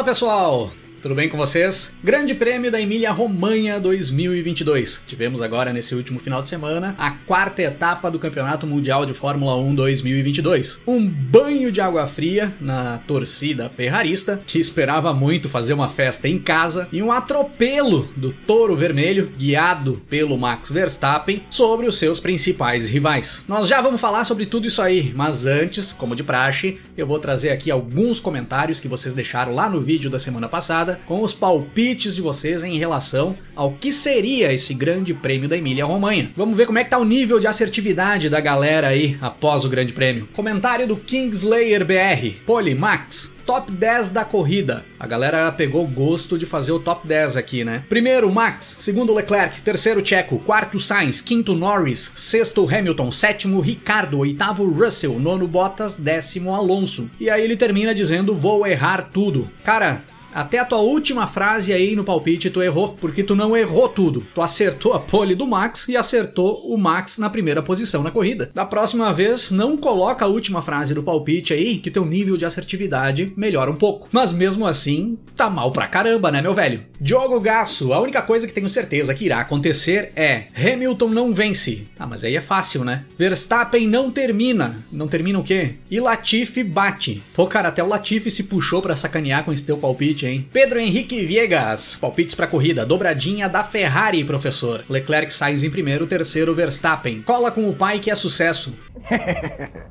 Fala pessoal, tudo bem com vocês? Grande Prêmio da Emília-Romanha 2022. Tivemos agora nesse último final de semana a quarta etapa do Campeonato Mundial de Fórmula 1 2022. Um banho de água fria na torcida ferrarista, que esperava muito fazer uma festa em casa, e um atropelo do Touro Vermelho, guiado pelo Max Verstappen, sobre os seus principais rivais. Nós já vamos falar sobre tudo isso aí, mas antes, como de praxe, eu vou trazer aqui alguns comentários que vocês deixaram lá no vídeo da semana passada com os palpites de vocês em relação ao que seria esse grande prêmio da Emília-Romanha. Vamos ver como é que tá o nível de assertividade da galera aí após o grande prêmio. Comentário do Kingslayer BR. Poli, Max, top 10 da corrida. A galera pegou gosto de fazer o top 10 aqui, né? Primeiro, Max. Segundo, Leclerc. Terceiro, Checo. Quarto, Sainz. Quinto, Norris. Sexto, Hamilton. Sétimo, Ricardo. Oitavo, Russell. Nono, Bottas. Décimo, Alonso. E aí ele termina dizendo: Vou errar tudo. Cara, até a tua última frase aí no palpite tu errou, porque tu não errou tudo. Tu acertou a pole do Max e acertou o Max na primeira posição na corrida. Da próxima vez, não coloca a última frase do palpite aí, que teu nível de assertividade melhora um pouco. Mas mesmo assim, tá mal pra caramba, né, meu velho? Diogo Gasso, a única coisa que tenho certeza que irá acontecer é Hamilton não vence. Ah, mas aí é fácil, né? Verstappen não termina. Não termina o quê? E Latifi bate. Pô, cara, até o Latifi se puxou para sacanear com esse teu palpite palpite, hein? Pedro Henrique Viegas, palpites para corrida, dobradinha da Ferrari, professor. Leclerc Sainz em primeiro, terceiro Verstappen. Cola com o pai que é sucesso.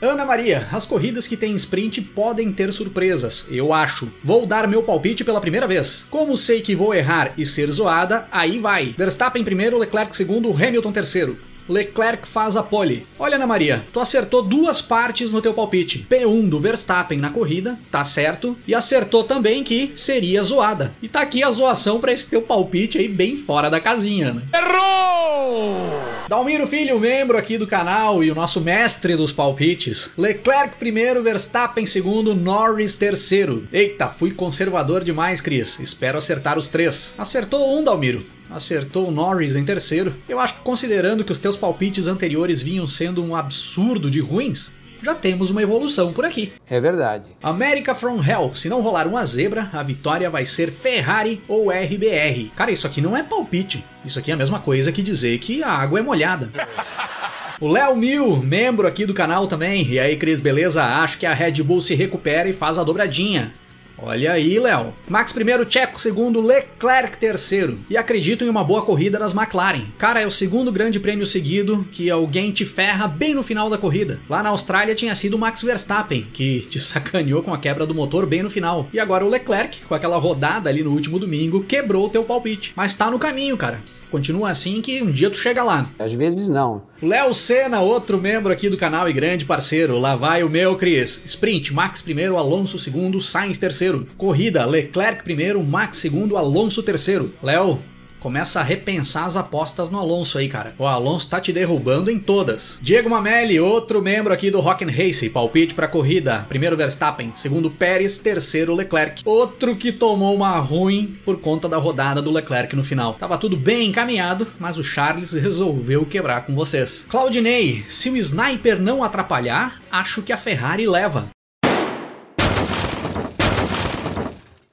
Ana Maria, as corridas que tem sprint podem ter surpresas, eu acho. Vou dar meu palpite pela primeira vez. Como sei que vou errar e ser zoada, aí vai. Verstappen primeiro, Leclerc segundo, Hamilton terceiro. Leclerc faz a pole. Olha, Ana Maria, tu acertou duas partes no teu palpite. P1 do Verstappen na corrida, tá certo, e acertou também que seria zoada. E tá aqui a zoação para esse teu palpite aí bem fora da casinha, né? Errou! Dalmiro Filho, membro aqui do canal e o nosso mestre dos palpites. Leclerc primeiro, Verstappen segundo, Norris terceiro. Eita, fui conservador demais, Cris. Espero acertar os três. Acertou um, Dalmiro acertou o Norris em terceiro. Eu acho que considerando que os teus palpites anteriores vinham sendo um absurdo de ruins, já temos uma evolução por aqui. É verdade. America from Hell. Se não rolar uma zebra, a vitória vai ser Ferrari ou RBR. Cara, isso aqui não é palpite. Isso aqui é a mesma coisa que dizer que a água é molhada. O Léo Mil, membro aqui do canal também. E aí, Cris, beleza? Acho que a Red Bull se recupera e faz a dobradinha. Olha aí, Léo. Max primeiro, Checo segundo, Leclerc terceiro. E acredito em uma boa corrida das McLaren. Cara, é o segundo grande prêmio seguido que alguém te ferra bem no final da corrida. Lá na Austrália tinha sido o Max Verstappen, que te sacaneou com a quebra do motor bem no final. E agora o Leclerc, com aquela rodada ali no último domingo, quebrou o teu palpite. Mas tá no caminho, cara. Continua assim que um dia tu chega lá. Às vezes não. Léo Senna, outro membro aqui do canal e grande parceiro. Lá vai o meu, Cris. Sprint, Max primeiro, Alonso segundo, Sainz terceiro. Corrida, Leclerc primeiro, Max segundo, Alonso terceiro. Léo, começa a repensar as apostas no Alonso aí, cara. O Alonso tá te derrubando em todas. Diego Mamelli, outro membro aqui do Rock and Race, palpite pra corrida. Primeiro Verstappen, segundo Pérez, terceiro Leclerc. Outro que tomou uma ruim por conta da rodada do Leclerc no final. Tava tudo bem encaminhado, mas o Charles resolveu quebrar com vocês. Claudinei, se o sniper não atrapalhar, acho que a Ferrari leva.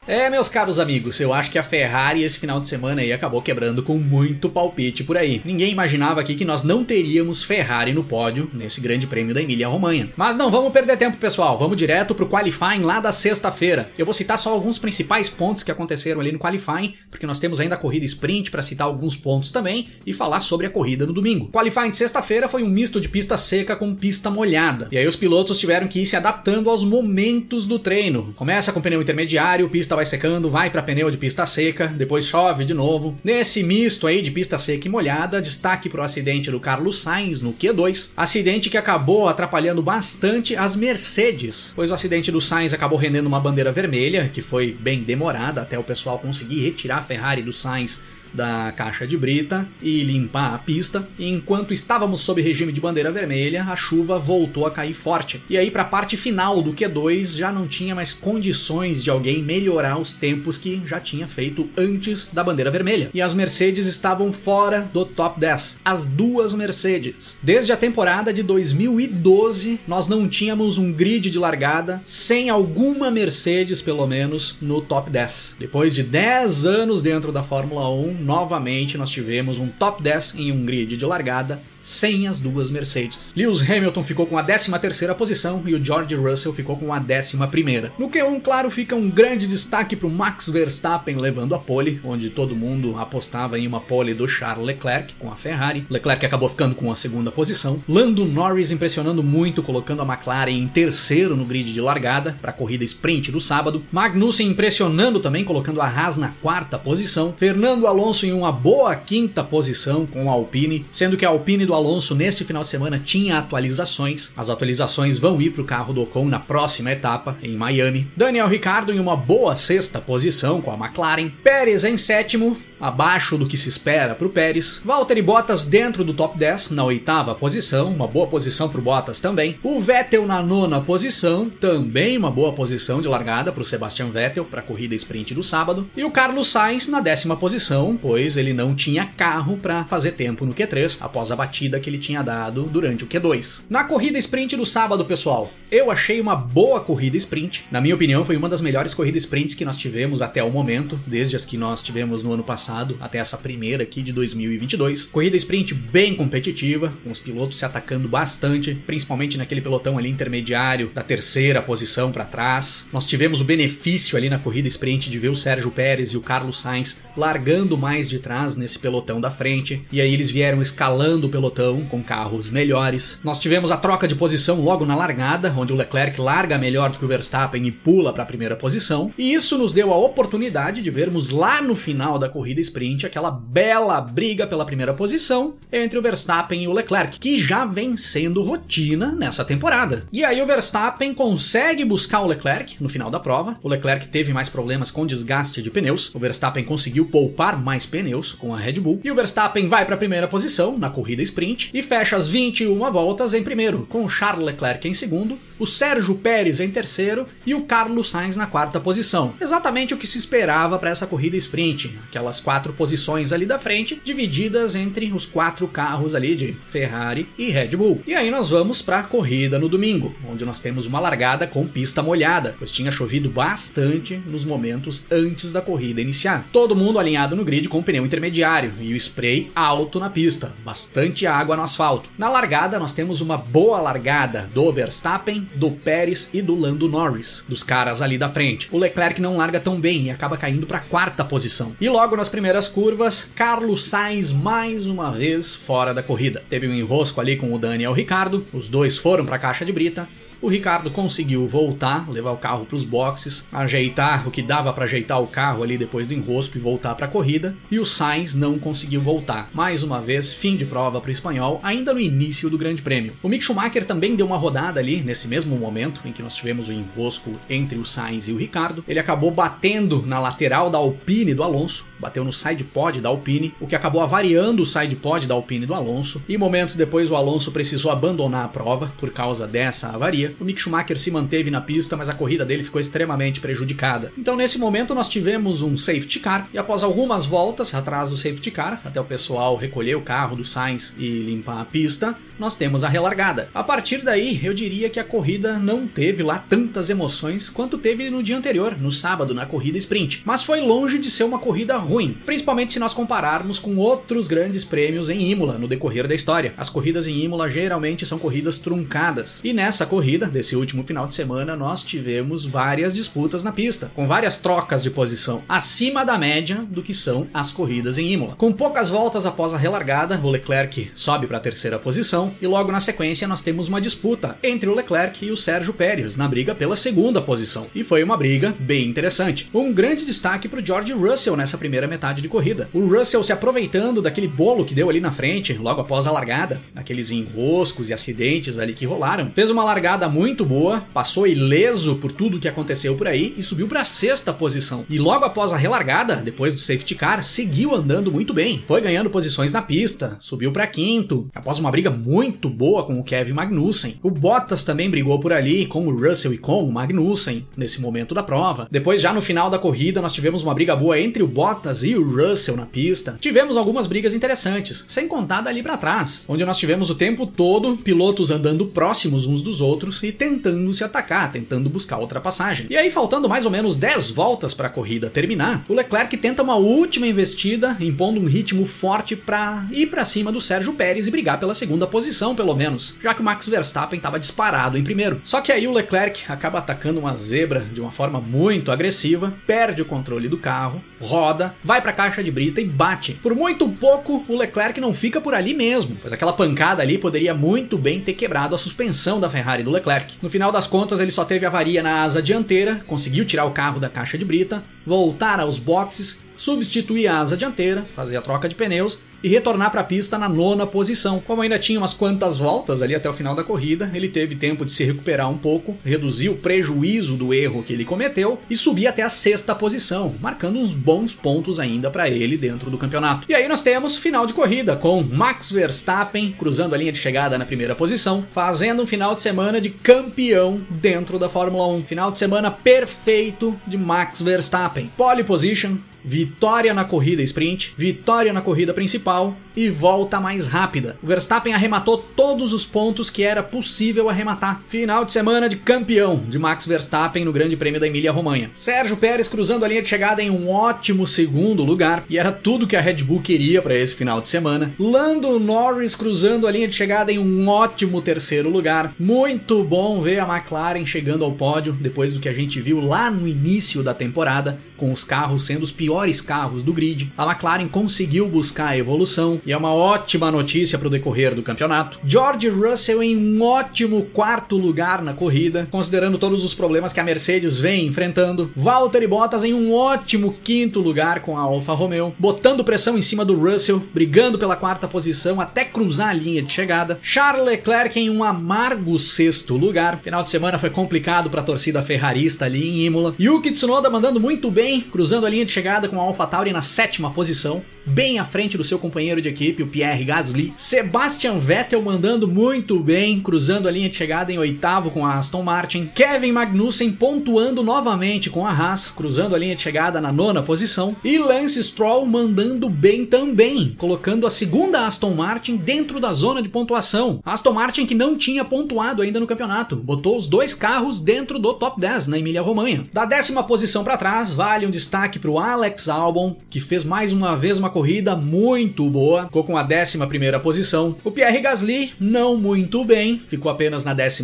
É, meus caros amigos, eu acho que a Ferrari esse final de semana aí acabou quebrando com muito palpite por aí. Ninguém imaginava aqui que nós não teríamos Ferrari no pódio nesse grande prêmio da Emília-Romanha. Mas não vamos perder tempo, pessoal. Vamos direto pro qualifying lá da sexta-feira. Eu vou citar só alguns principais pontos que aconteceram ali no qualifying, porque nós temos ainda a corrida sprint para citar alguns pontos também e falar sobre a corrida no domingo. Qualifying de sexta-feira foi um misto de pista seca com pista molhada. E aí os pilotos tiveram que ir se adaptando aos momentos do treino. Começa com pneu intermediário, pista vai secando, vai para pneu de pista seca, depois chove de novo. Nesse misto aí de pista seca e molhada, destaque para o acidente do Carlos Sainz no Q2, acidente que acabou atrapalhando bastante as Mercedes, pois o acidente do Sainz acabou rendendo uma bandeira vermelha, que foi bem demorada até o pessoal conseguir retirar a Ferrari do Sainz da caixa de brita e limpar a pista. E enquanto estávamos sob regime de bandeira vermelha, a chuva voltou a cair forte. E aí, para a parte final do Q2, já não tinha mais condições de alguém melhorar os tempos que já tinha feito antes da bandeira vermelha. E as Mercedes estavam fora do top 10. As duas Mercedes. Desde a temporada de 2012, nós não tínhamos um grid de largada sem alguma Mercedes, pelo menos, no top 10. Depois de 10 anos dentro da Fórmula 1, novamente nós tivemos um top 10 em um grid de largada sem as duas Mercedes. Lewis Hamilton ficou com a 13ª posição e o George Russell ficou com a 11ª. No Q1, claro, fica um grande destaque para o Max Verstappen levando a pole, onde todo mundo apostava em uma pole do Charles Leclerc com a Ferrari. Leclerc acabou ficando com a segunda posição. Lando Norris impressionando muito, colocando a McLaren em terceiro no grid de largada para a corrida sprint do sábado. Magnussen impressionando também, colocando a Haas na quarta posição. Fernando Alonso em uma boa quinta posição com a Alpine, sendo que a Alpine do Alonso neste final de semana tinha atualizações. As atualizações vão ir para o carro do Ocon na próxima etapa, em Miami. Daniel Ricciardo em uma boa sexta posição com a McLaren. Pérez em sétimo, abaixo do que se espera para o Pérez. Valtteri Bottas dentro do top 10, na oitava posição, uma boa posição para o Bottas também. O Vettel na nona posição, também uma boa posição de largada para o Sebastian Vettel para a corrida sprint do sábado. E o Carlos Sainz na décima posição, pois ele não tinha carro para fazer tempo no Q3 após a batida que ele tinha dado durante o Q2. Na corrida sprint do sábado, pessoal, eu achei uma boa corrida sprint. Na minha opinião, foi uma das melhores corridas sprints que nós tivemos até o momento, desde as que nós tivemos no ano passado até essa primeira aqui de 2022. Corrida sprint bem competitiva, com os pilotos se atacando bastante, principalmente naquele pelotão ali intermediário da terceira posição para trás. Nós tivemos o benefício ali na corrida sprint de ver o Sérgio Pérez e o Carlos Sainz largando mais de trás nesse pelotão da frente, e aí eles vieram escalando o pelotão com carros melhores. Nós tivemos a troca de posição logo na largada, onde o Leclerc larga melhor do que o Verstappen e pula para a primeira posição, e isso nos deu a oportunidade de vermos lá no final da corrida sprint aquela bela briga pela primeira posição entre o Verstappen e o Leclerc, que já vem sendo rotina nessa temporada. E aí o Verstappen consegue buscar o Leclerc no final da prova. O Leclerc teve mais problemas com desgaste de pneus. O Verstappen conseguiu poupar mais pneus com a Red Bull. E o Verstappen vai para a primeira posição na corrida sprint e fecha as 21 voltas em primeiro, com Charles Leclerc em segundo, o Sérgio Pérez em terceiro e o Carlos Sainz na quarta posição. Exatamente o que se esperava para essa corrida sprint, aquelas quatro posições ali da frente, divididas entre os quatro carros ali de Ferrari e Red Bull. E aí nós vamos para a corrida no domingo, onde nós temos uma largada com pista molhada, pois tinha chovido bastante nos momentos antes da corrida iniciar. Todo mundo alinhado no grid com pneu intermediário e o spray alto na pista, bastante água no asfalto. Na largada nós temos uma boa largada do Verstappen, do Pérez e do Lando Norris, dos caras ali da frente. O Leclerc não larga tão bem e acaba caindo para quarta posição. E logo nas primeiras curvas, Carlos Sainz mais uma vez fora da corrida. Teve um enrosco ali com o Daniel Ricardo, os dois foram para a caixa de brita, o Ricardo conseguiu voltar, levar o carro para os boxes, ajeitar o que dava para ajeitar o carro ali depois do enrosco e voltar para a corrida, e o Sainz não conseguiu voltar. Mais uma vez, fim de prova para o espanhol, ainda no início do Grande Prêmio. O Mick Schumacher também deu uma rodada ali nesse mesmo momento em que nós tivemos o enrosco entre o Sainz e o Ricardo. Ele acabou batendo na lateral da Alpine do Alonso, bateu no side pod da Alpine, o que acabou avariando o side pod da Alpine do Alonso, e momentos depois o Alonso precisou abandonar a prova por causa dessa avaria. O Mick Schumacher se manteve na pista, mas a corrida dele ficou extremamente prejudicada. Então nesse momento nós tivemos um safety car e após algumas voltas atrás do safety car, até o pessoal recolher o carro do Sainz e limpar a pista, nós temos a relargada. A partir daí, eu diria que a corrida não teve lá tantas emoções quanto teve no dia anterior, no sábado, na corrida sprint. Mas foi longe de ser uma corrida ruim, principalmente se nós compararmos com outros grandes prêmios em Imola no decorrer da história. As corridas em Imola geralmente são corridas truncadas, e nessa corrida corrida desse último final de semana, nós tivemos várias disputas na pista, com várias trocas de posição acima da média do que são as corridas em Imola. Com poucas voltas após a relargada, o Leclerc sobe para a terceira posição e logo na sequência nós temos uma disputa entre o Leclerc e o Sérgio Pérez na briga pela segunda posição. E foi uma briga bem interessante. Um grande destaque para o George Russell nessa primeira metade de corrida. O Russell se aproveitando daquele bolo que deu ali na frente, logo após a largada, aqueles enroscos e acidentes ali que rolaram, fez uma largada muito boa, passou ileso por tudo que aconteceu por aí e subiu para sexta posição. E logo após a relargada, depois do safety car, seguiu andando muito bem. Foi ganhando posições na pista, subiu para quinto, após uma briga muito boa com o Kevin Magnussen. O Bottas também brigou por ali com o Russell e com o Magnussen nesse momento da prova. Depois, já no final da corrida, nós tivemos uma briga boa entre o Bottas e o Russell na pista. Tivemos algumas brigas interessantes, sem contar dali para trás, onde nós tivemos o tempo todo pilotos andando próximos uns dos outros e tentando se atacar, tentando buscar ultrapassagem. E aí, faltando mais ou menos 10 voltas para a corrida terminar, o Leclerc tenta uma última investida, impondo um ritmo forte para ir para cima do Sérgio Pérez e brigar pela segunda posição, pelo menos, já que o Max Verstappen estava disparado em primeiro. Só que aí o Leclerc acaba atacando uma zebra de uma forma muito agressiva, perde o controle do carro, roda, vai para a caixa de brita e bate. Por muito pouco, o Leclerc não fica por ali mesmo, pois aquela pancada ali poderia muito bem ter quebrado a suspensão da Ferrari do Leclerc. No final das contas, ele só teve avaria na asa dianteira, conseguiu tirar o carro da caixa de brita, voltar aos boxes, substituir a asa dianteira, fazer a troca de pneus e retornar para a pista na nona posição. Como ainda tinha umas quantas voltas ali até o final da corrida, ele teve tempo de se recuperar um pouco, reduzir o prejuízo do erro que ele cometeu e subir até a sexta posição, marcando uns bons pontos ainda para ele dentro do campeonato. E aí nós temos final de corrida com Max Verstappen cruzando a linha de chegada na primeira posição, fazendo um final de semana de campeão dentro da Fórmula 1. Final de semana perfeito de Max Verstappen. Pole position, vitória na corrida sprint, vitória na corrida principal e volta mais rápida. O Verstappen arrematou todos os pontos que era possível arrematar. Final de semana de campeão de Max Verstappen no Grande Prêmio da Emília-Romanha. Sérgio Pérez cruzando a linha de chegada em um ótimo segundo lugar e era tudo que a Red Bull queria para esse final de semana. Lando Norris cruzando a linha de chegada em um ótimo terceiro lugar. Muito bom ver a McLaren chegando ao pódio depois do que a gente viu lá no início da temporada, com os carros sendo os piores carros do grid. A McLaren conseguiu buscar a evolução e é uma ótima notícia para o decorrer do campeonato. George Russell em um ótimo quarto lugar na corrida, considerando todos os problemas que a Mercedes vem enfrentando. Valtteri Bottas em um ótimo quinto lugar com a Alfa Romeo, botando pressão em cima do Russell, brigando pela quarta posição até cruzar a linha de chegada. Charles Leclerc em um amargo sexto lugar. Final de semana foi complicado para a torcida ferrarista ali em Imola. Yuki Tsunoda mandando muito bem, cruzando a linha de chegada com a AlphaTauri na sétima posição bem à frente do seu companheiro de equipe, o Pierre Gasly. Sebastian Vettel mandando muito bem, cruzando a linha de chegada em oitavo com a Aston Martin. Kevin Magnussen pontuando novamente com a Haas, cruzando a linha de chegada na nona posição. E Lance Stroll mandando bem também, colocando a segunda Aston Martin dentro da zona de pontuação. Aston Martin que não tinha pontuado ainda no campeonato, botou os dois carros dentro do top 10 na Emília-Romanha. Da décima posição para trás, vale um destaque para o Alex Albon, que fez mais uma vez uma corrida muito boa, ficou com a 11 posição. O Pierre Gasly, não muito bem, ficou apenas na 12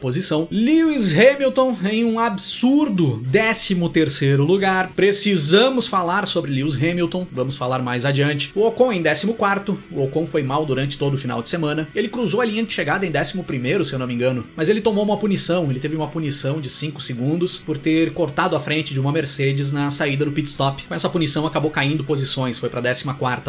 posição. Lewis Hamilton em um absurdo 13 lugar. Precisamos falar sobre Lewis Hamilton, vamos falar mais adiante. O Ocon em 14, o Ocon foi mal durante todo o final de semana. Ele cruzou a linha de chegada em 11, se eu não me engano, mas ele tomou uma punição, ele teve uma punição de 5 segundos por ter cortado a frente de uma Mercedes na saída do pit stop. Com essa punição acabou caindo posições, foi para 14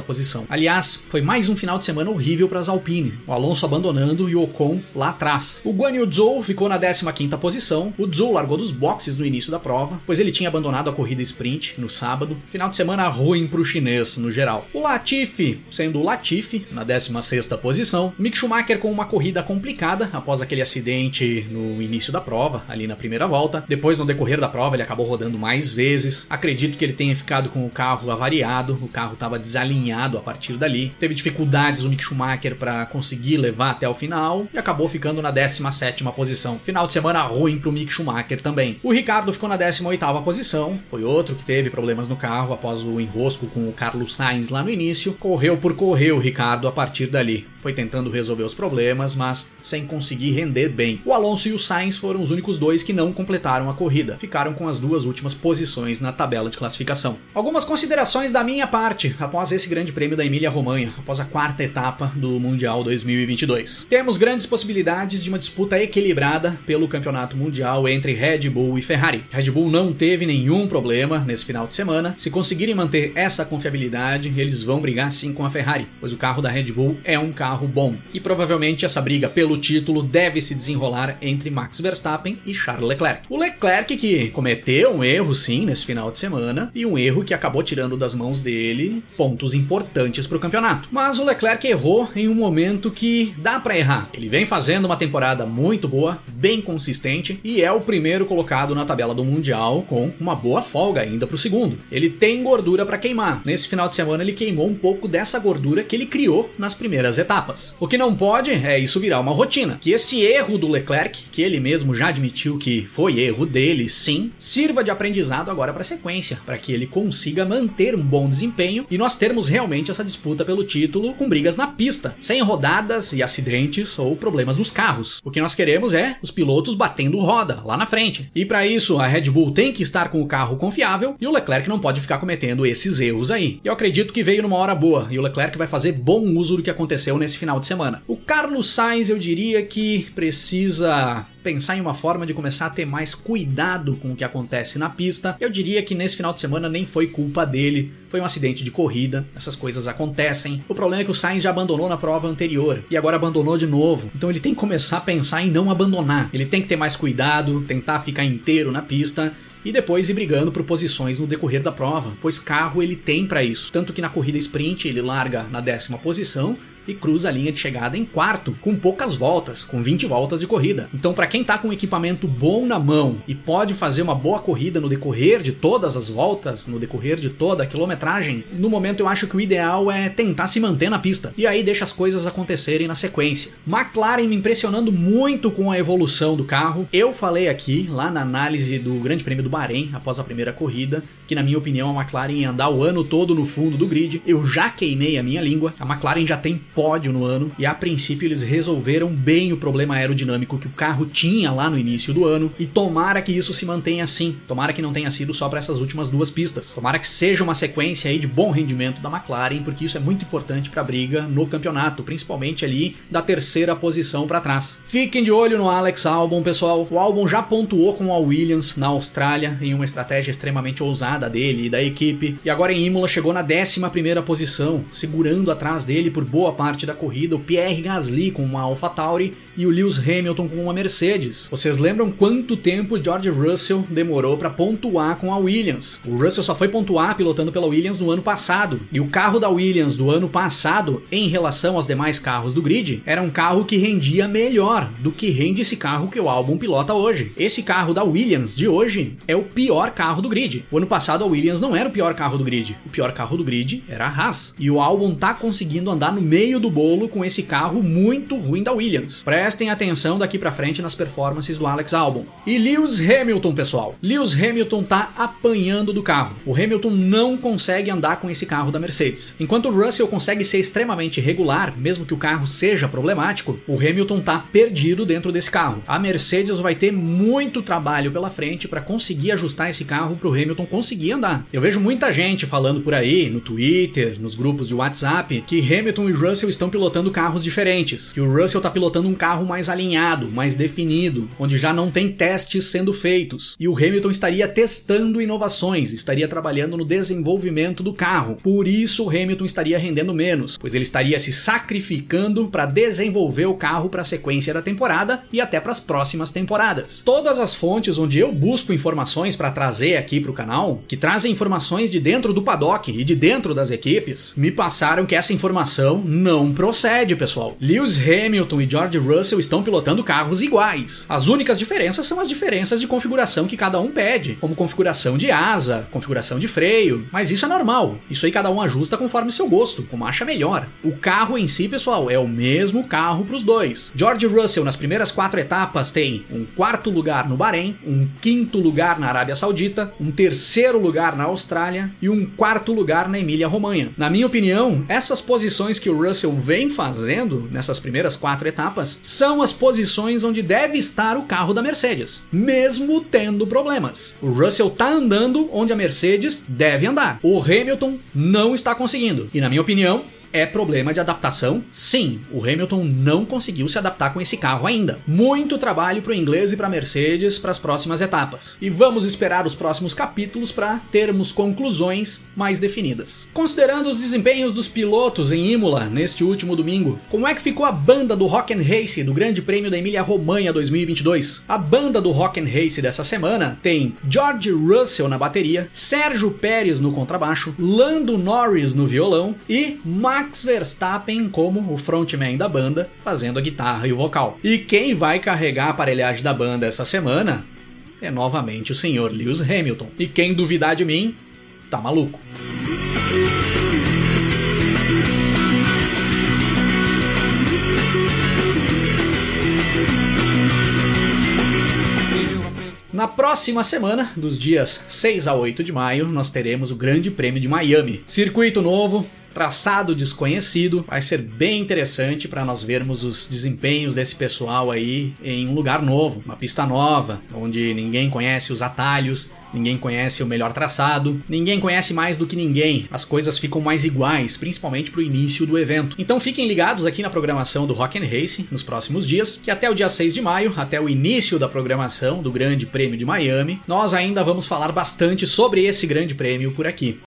posição. Aliás, foi mais um final de semana horrível para as Alpine. O Alonso abandonando e o Ocon lá atrás. O Guan Yu Zhou ficou na 15 posição. O Zhou largou dos boxes no início da prova, pois ele tinha abandonado a corrida sprint no sábado. Final de semana ruim para o chinês no geral. O Latifi, sendo o Latifi, na 16 posição. Mick Schumacher com uma corrida complicada após aquele acidente no início da prova, ali na primeira volta. Depois, no decorrer da prova, ele acabou rodando mais vezes. Acredito que ele tenha ficado com o carro avariado, o carro estava desalinhado a partir dali. Teve dificuldades o Mick Schumacher para conseguir levar até o final e acabou ficando na 17 posição. Final de semana ruim para o Mick Schumacher também. O Ricardo ficou na 18 posição, foi outro que teve problemas no carro após o enrosco com o Carlos Sainz lá no início. Correu por correr o Ricardo a partir dali. Foi tentando resolver os problemas, mas sem conseguir render bem. O Alonso e o Sainz foram os únicos dois que não completaram a corrida. Ficaram com as duas últimas posições na tabela de classificação. Algumas considerações da minha parte após esse grande prêmio da Emília-Romanha, após a quarta etapa do Mundial 2022. Temos grandes possibilidades de uma disputa equilibrada pelo campeonato mundial entre Red Bull e Ferrari. Red Bull não teve nenhum problema nesse final de semana. Se conseguirem manter essa confiabilidade, eles vão brigar sim com a Ferrari, pois o carro da Red Bull é um carro bom. E provavelmente essa briga pelo título deve se desenrolar entre Max Verstappen e Charles Leclerc. O Leclerc que cometeu um erro sim nesse final de semana e um erro que acabou tirando das mãos dele pontos importantes para o campeonato. Mas o Leclerc errou em um momento que dá para errar. Ele vem fazendo uma temporada muito boa, bem consistente e é o primeiro colocado na tabela do mundial com uma boa folga ainda para o segundo. Ele tem gordura para queimar. Nesse final de semana ele queimou um pouco dessa gordura que ele criou nas primeiras etapas. O que não pode é isso virar uma rotina. Que esse erro do Leclerc, que ele mesmo já admitiu que foi erro dele, sim, sirva de aprendizado agora para a sequência, para que ele consiga manter um bom desempenho e nós termos realmente essa disputa pelo título com brigas na pista, sem rodadas e acidentes ou problemas nos carros. O que nós queremos é os pilotos batendo roda lá na frente. E para isso a Red Bull tem que estar com o carro confiável e o Leclerc não pode ficar cometendo esses erros aí. Eu acredito que veio numa hora boa e o Leclerc vai fazer bom uso do que aconteceu nesse final de semana. O Carlos Sainz eu diria que precisa pensar em uma forma de começar a ter mais cuidado com o que acontece na pista. Eu diria que nesse final de semana nem foi culpa dele, foi um acidente de corrida, essas coisas acontecem. O problema é que o Sainz já abandonou na prova anterior e agora abandonou de novo. Então ele tem que começar a pensar em não abandonar. Ele tem que ter mais cuidado, tentar ficar inteiro na pista e depois ir brigando por posições no decorrer da prova, pois carro ele tem para isso. Tanto que na corrida sprint ele larga na décima posição e cruza a linha de chegada em quarto, com poucas voltas, com 20 voltas de corrida. Então, para quem tá com um equipamento bom na mão e pode fazer uma boa corrida no decorrer de todas as voltas, no decorrer de toda a quilometragem, no momento eu acho que o ideal é tentar se manter na pista. E aí deixa as coisas acontecerem na sequência. McLaren me impressionando muito com a evolução do carro. Eu falei aqui, lá na análise do Grande Prêmio do Bahrein, após a primeira corrida, que na minha opinião a McLaren ia andar o ano todo no fundo do grid. Eu já queimei a minha língua. A McLaren já tem pódio no ano e a princípio eles resolveram bem o problema aerodinâmico que o carro tinha lá no início do ano e tomara que isso se mantenha assim. Tomara que não tenha sido só para essas últimas duas pistas. Tomara que seja uma sequência aí de bom rendimento da McLaren, porque isso é muito importante para a briga no campeonato, principalmente ali da terceira posição para trás. Fiquem de olho no Alex Albon, pessoal. O Albon já pontuou com a Williams na Austrália em uma estratégia extremamente ousada dele e da equipe, e agora em Imola chegou na 11 primeira posição, segurando atrás dele por boa parte parte da corrida o Pierre Gasly com uma AlphaTauri e o Lewis Hamilton com uma Mercedes. Vocês lembram quanto tempo George Russell demorou para pontuar com a Williams? O Russell só foi pontuar pilotando pela Williams no ano passado, e o carro da Williams do ano passado, em relação aos demais carros do grid, era um carro que rendia melhor do que rende esse carro que o álbum pilota hoje. Esse carro da Williams de hoje é o pior carro do grid. O ano passado a Williams não era o pior carro do grid. O pior carro do grid era a Haas. E o álbum tá conseguindo andar no meio do bolo com esse carro muito ruim da Williams. Prestem atenção daqui para frente nas performances do Alex Albon. E Lewis Hamilton, pessoal. Lewis Hamilton tá apanhando do carro. O Hamilton não consegue andar com esse carro da Mercedes. Enquanto o Russell consegue ser extremamente regular, mesmo que o carro seja problemático, o Hamilton tá perdido dentro desse carro. A Mercedes vai ter muito trabalho pela frente para conseguir ajustar esse carro para o Hamilton conseguir andar. Eu vejo muita gente falando por aí, no Twitter, nos grupos de WhatsApp, que Hamilton e Russell Russell estão pilotando carros diferentes. Que o Russell está pilotando um carro mais alinhado, mais definido, onde já não tem testes sendo feitos. E o Hamilton estaria testando inovações, estaria trabalhando no desenvolvimento do carro. Por isso o Hamilton estaria rendendo menos, pois ele estaria se sacrificando para desenvolver o carro para a sequência da temporada e até para as próximas temporadas. Todas as fontes onde eu busco informações para trazer aqui para o canal, que trazem informações de dentro do paddock e de dentro das equipes, me passaram que essa informação não não procede, pessoal. Lewis Hamilton e George Russell estão pilotando carros iguais. As únicas diferenças são as diferenças de configuração que cada um pede, como configuração de asa, configuração de freio, mas isso é normal. Isso aí cada um ajusta conforme seu gosto, como acha melhor. O carro em si, pessoal, é o mesmo carro para os dois. George Russell nas primeiras quatro etapas tem um quarto lugar no Bahrein, um quinto lugar na Arábia Saudita, um terceiro lugar na Austrália e um quarto lugar na Emília-Romanha. Na minha opinião, essas posições que o Russell vem fazendo nessas primeiras quatro etapas são as posições onde deve estar o carro da Mercedes, mesmo tendo problemas. O Russell tá andando onde a Mercedes deve andar. O Hamilton não está conseguindo. E na minha opinião, é problema de adaptação? Sim, o Hamilton não conseguiu se adaptar com esse carro ainda. Muito trabalho para o inglês e para a Mercedes para as próximas etapas. E vamos esperar os próximos capítulos para termos conclusões mais definidas. Considerando os desempenhos dos pilotos em Imola neste último domingo, como é que ficou a banda do Rock and Race do Grande Prêmio da Emília-Romanha 2022? A banda do Rock and Race dessa semana tem George Russell na bateria, Sérgio Pérez no contrabaixo, Lando Norris no violão e Max Max Verstappen como o frontman da banda, fazendo a guitarra e o vocal. E quem vai carregar a aparelhagem da banda essa semana é novamente o senhor Lewis Hamilton. E quem duvidar de mim, tá maluco. Na próxima semana, dos dias 6 a 8 de maio, nós teremos o Grande Prêmio de Miami. Circuito novo, traçado desconhecido. Vai ser bem interessante para nós vermos os desempenhos desse pessoal aí em um lugar novo, uma pista nova, onde ninguém conhece os atalhos, ninguém conhece o melhor traçado, ninguém conhece mais do que ninguém. As coisas ficam mais iguais, principalmente para o início do evento. Então fiquem ligados aqui na programação do Rock and Race nos próximos dias, que até o dia 6 de maio, até o início da programação do Grande Prêmio de Miami, nós ainda vamos falar bastante sobre esse Grande Prêmio por aqui.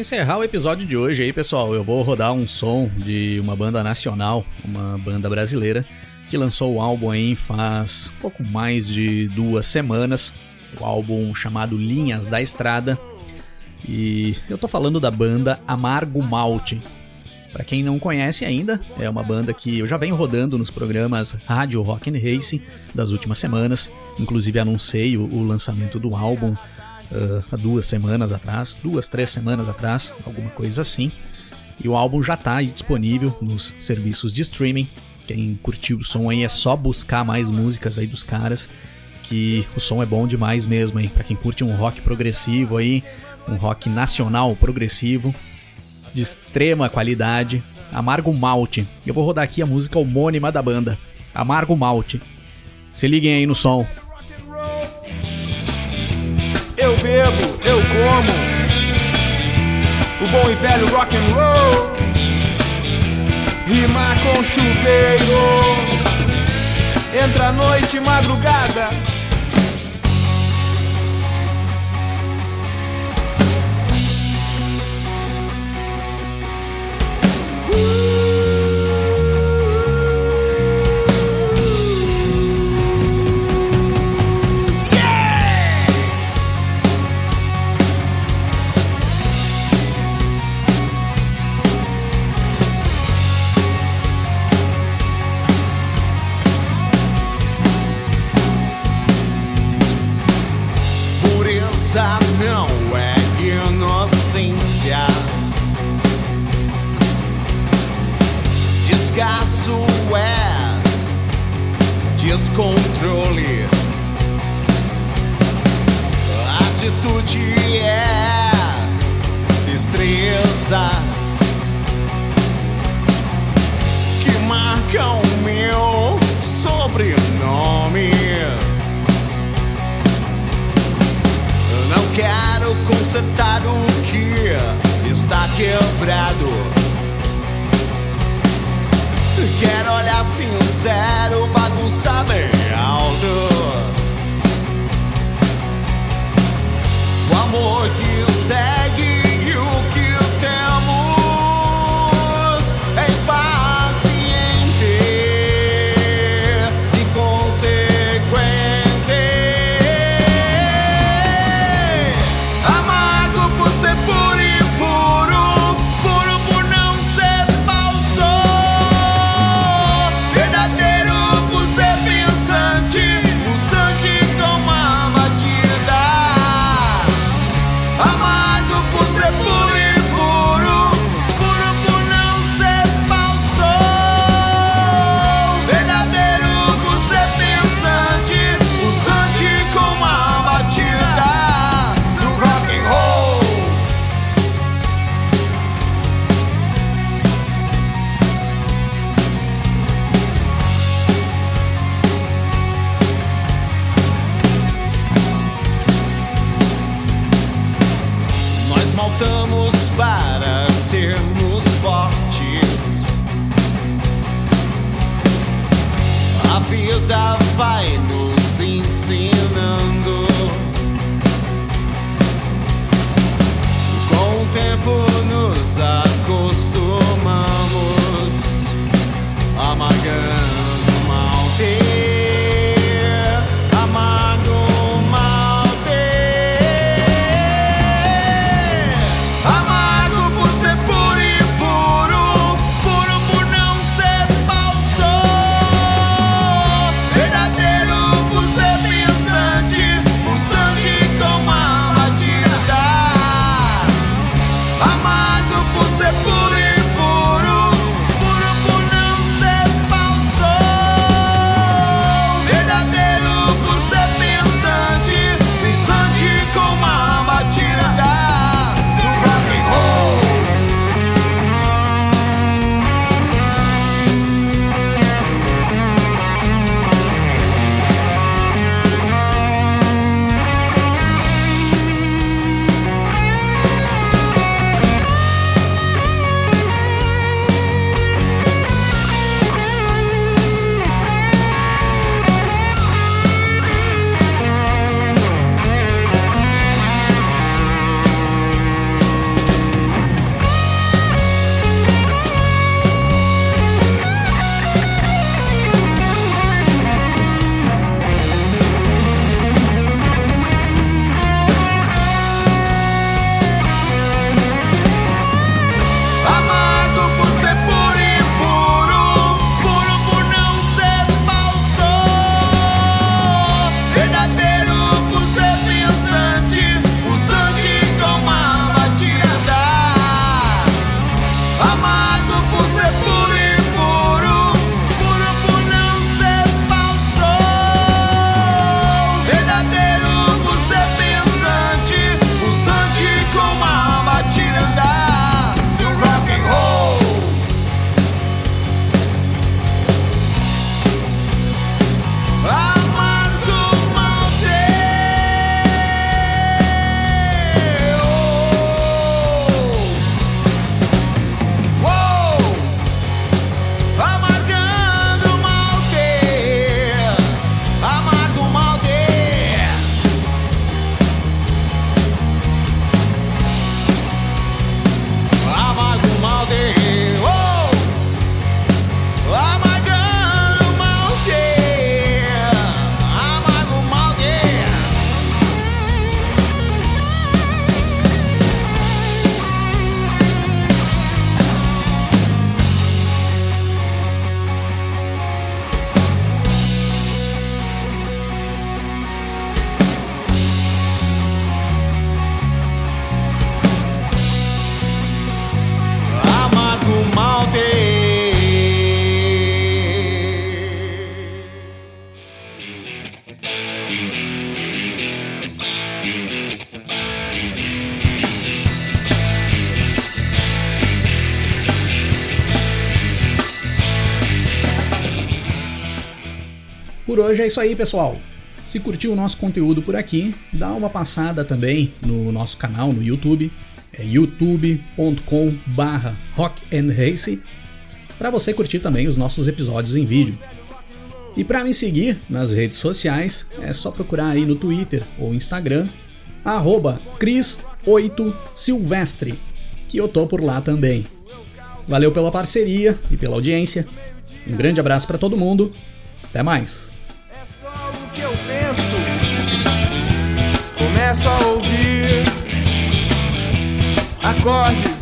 Para encerrar o episódio de hoje aí, pessoal, eu vou rodar um som de uma banda nacional, uma banda brasileira, que lançou o álbum aí faz pouco mais de duas semanas, o álbum chamado Linhas da Estrada. E eu tô falando da banda Amargo Malte. Para quem não conhece ainda, é uma banda que eu já venho rodando nos programas Rádio Rock and Race das últimas semanas. Inclusive anunciei o, o lançamento do álbum uh, há duas semanas atrás, duas, três semanas atrás, alguma coisa assim. E o álbum já está disponível nos serviços de streaming. Quem curtiu o som aí é só buscar mais músicas aí dos caras, que o som é bom demais mesmo aí. Para quem curte um rock progressivo aí, um rock nacional progressivo, de extrema qualidade, Amargo Malte. Eu vou rodar aqui a música homônima da banda, Amargo Malte. Se liguem aí no som bebo, eu como. O bom e velho rock and roll. Rima com chuveiro. Entra noite, madrugada. Por hoje é isso aí, pessoal. Se curtiu o nosso conteúdo por aqui, dá uma passada também no nosso canal no YouTube, é youtube.com/barra rockandrace, para você curtir também os nossos episódios em vídeo. E para me seguir nas redes sociais, é só procurar aí no Twitter ou Instagram, arroba Cris8Silvestre, que eu tô por lá também. Valeu pela parceria e pela audiência. Um grande abraço para todo mundo. Até mais. É só o que eu penso. Começo a ouvir acordes.